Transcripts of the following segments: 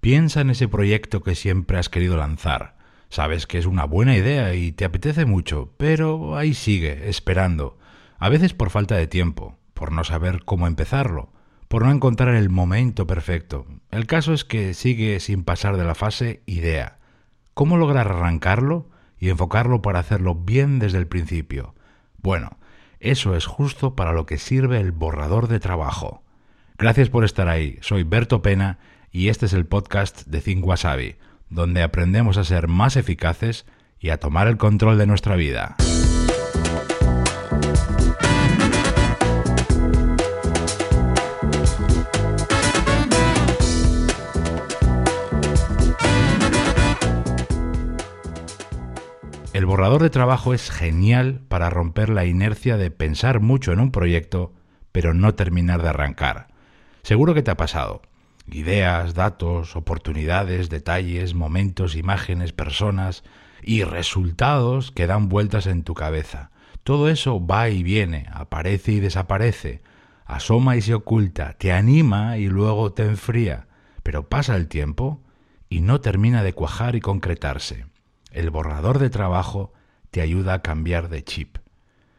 Piensa en ese proyecto que siempre has querido lanzar. Sabes que es una buena idea y te apetece mucho, pero ahí sigue, esperando. A veces por falta de tiempo, por no saber cómo empezarlo, por no encontrar el momento perfecto. El caso es que sigue sin pasar de la fase idea. ¿Cómo lograr arrancarlo y enfocarlo para hacerlo bien desde el principio? Bueno, eso es justo para lo que sirve el borrador de trabajo. Gracias por estar ahí. Soy Berto Pena y este es el podcast de Think Wasabi, donde aprendemos a ser más eficaces y a tomar el control de nuestra vida. El borrador de trabajo es genial para romper la inercia de pensar mucho en un proyecto, pero no terminar de arrancar. Seguro que te ha pasado ideas, datos, oportunidades, detalles, momentos, imágenes, personas y resultados que dan vueltas en tu cabeza. Todo eso va y viene, aparece y desaparece, asoma y se oculta, te anima y luego te enfría, pero pasa el tiempo y no termina de cuajar y concretarse. El borrador de trabajo te ayuda a cambiar de chip.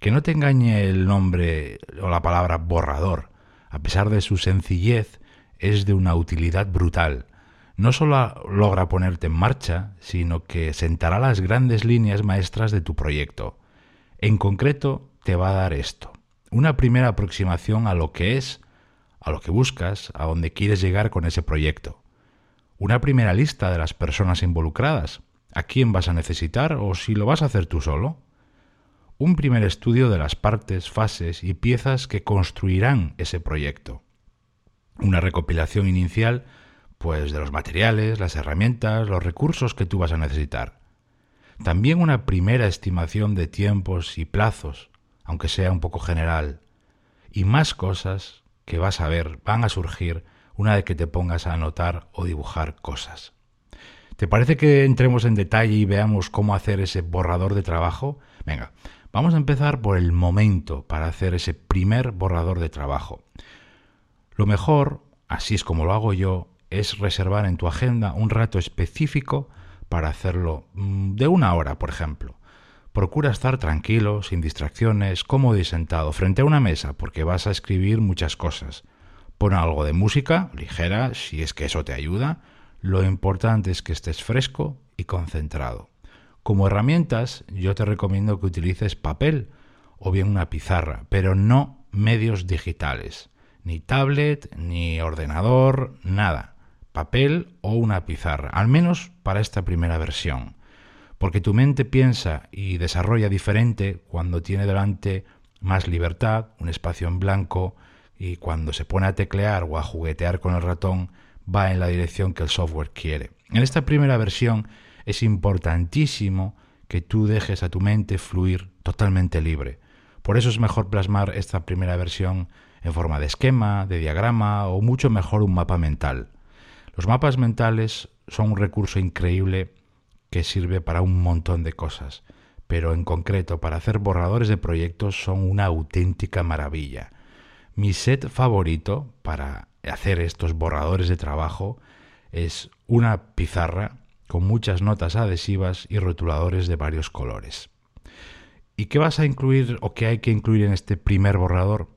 Que no te engañe el nombre o la palabra borrador. A pesar de su sencillez, es de una utilidad brutal. No solo logra ponerte en marcha, sino que sentará las grandes líneas maestras de tu proyecto. En concreto, te va a dar esto. Una primera aproximación a lo que es, a lo que buscas, a dónde quieres llegar con ese proyecto. Una primera lista de las personas involucradas, a quién vas a necesitar o si lo vas a hacer tú solo. Un primer estudio de las partes, fases y piezas que construirán ese proyecto una recopilación inicial pues de los materiales, las herramientas, los recursos que tú vas a necesitar. También una primera estimación de tiempos y plazos, aunque sea un poco general. Y más cosas que vas a ver van a surgir una vez que te pongas a anotar o dibujar cosas. ¿Te parece que entremos en detalle y veamos cómo hacer ese borrador de trabajo? Venga, vamos a empezar por el momento para hacer ese primer borrador de trabajo. Lo mejor, así es como lo hago yo, es reservar en tu agenda un rato específico para hacerlo mm, de una hora, por ejemplo. Procura estar tranquilo, sin distracciones, cómodo y sentado frente a una mesa, porque vas a escribir muchas cosas. Pon algo de música, ligera, si es que eso te ayuda. Lo importante es que estés fresco y concentrado. Como herramientas, yo te recomiendo que utilices papel o bien una pizarra, pero no medios digitales ni tablet, ni ordenador, nada. Papel o una pizarra, al menos para esta primera versión. Porque tu mente piensa y desarrolla diferente cuando tiene delante más libertad, un espacio en blanco, y cuando se pone a teclear o a juguetear con el ratón, va en la dirección que el software quiere. En esta primera versión es importantísimo que tú dejes a tu mente fluir totalmente libre. Por eso es mejor plasmar esta primera versión en forma de esquema, de diagrama o mucho mejor un mapa mental. Los mapas mentales son un recurso increíble que sirve para un montón de cosas, pero en concreto para hacer borradores de proyectos son una auténtica maravilla. Mi set favorito para hacer estos borradores de trabajo es una pizarra con muchas notas adhesivas y rotuladores de varios colores. ¿Y qué vas a incluir o qué hay que incluir en este primer borrador?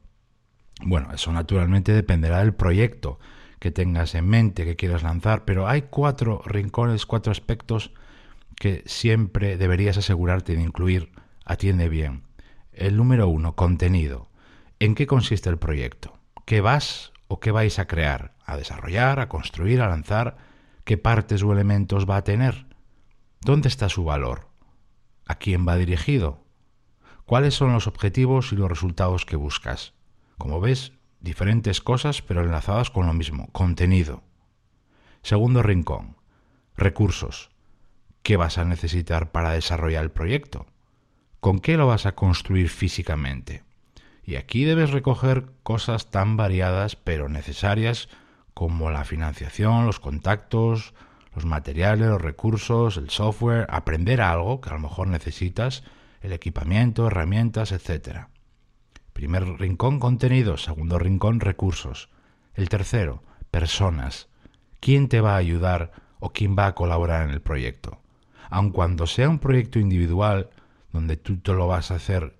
Bueno, eso naturalmente dependerá del proyecto que tengas en mente, que quieras lanzar, pero hay cuatro rincones, cuatro aspectos que siempre deberías asegurarte de incluir. Atiende bien. El número uno, contenido. ¿En qué consiste el proyecto? ¿Qué vas o qué vais a crear? ¿A desarrollar, a construir, a lanzar? ¿Qué partes o elementos va a tener? ¿Dónde está su valor? ¿A quién va dirigido? ¿Cuáles son los objetivos y los resultados que buscas? Como ves, diferentes cosas pero enlazadas con lo mismo, contenido. Segundo rincón, Recursos. ¿Qué vas a necesitar para desarrollar el proyecto? ¿Con qué lo vas a construir físicamente? Y aquí debes recoger cosas tan variadas pero necesarias como la financiación, los contactos, los materiales, los recursos, el software, aprender algo que a lo mejor necesitas, el equipamiento, herramientas, etc. Primer rincón, contenidos. Segundo rincón, recursos. El tercero, personas. ¿Quién te va a ayudar o quién va a colaborar en el proyecto? Aun cuando sea un proyecto individual, donde tú te lo vas a hacer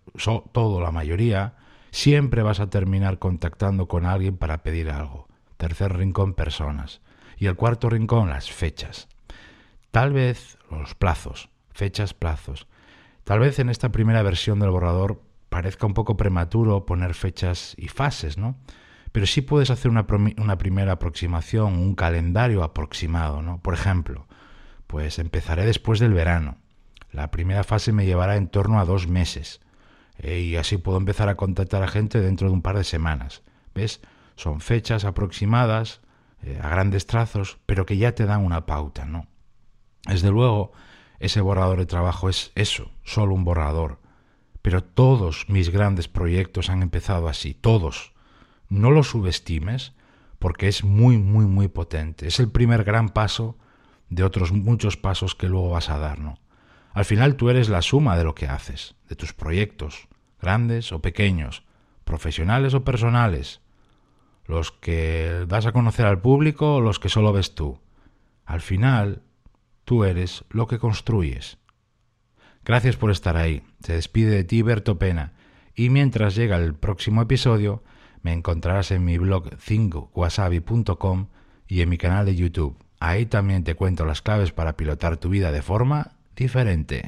todo, la mayoría, siempre vas a terminar contactando con alguien para pedir algo. Tercer rincón, personas. Y el cuarto rincón, las fechas. Tal vez los plazos, fechas, plazos. Tal vez en esta primera versión del borrador parezca un poco prematuro poner fechas y fases, ¿no? Pero sí puedes hacer una, una primera aproximación, un calendario aproximado, ¿no? Por ejemplo, pues empezaré después del verano. La primera fase me llevará en torno a dos meses. Eh, y así puedo empezar a contactar a gente dentro de un par de semanas. ¿Ves? Son fechas aproximadas, eh, a grandes trazos, pero que ya te dan una pauta, ¿no? Desde luego, ese borrador de trabajo es eso, solo un borrador. Pero todos mis grandes proyectos han empezado así, todos. No lo subestimes, porque es muy, muy, muy potente. Es el primer gran paso de otros muchos pasos que luego vas a dar, ¿no? Al final tú eres la suma de lo que haces, de tus proyectos, grandes o pequeños, profesionales o personales, los que das a conocer al público o los que solo ves tú. Al final, tú eres lo que construyes. Gracias por estar ahí. Se despide de ti Berto Pena. Y mientras llega el próximo episodio, me encontrarás en mi blog 5wasabi.com y en mi canal de YouTube. Ahí también te cuento las claves para pilotar tu vida de forma diferente.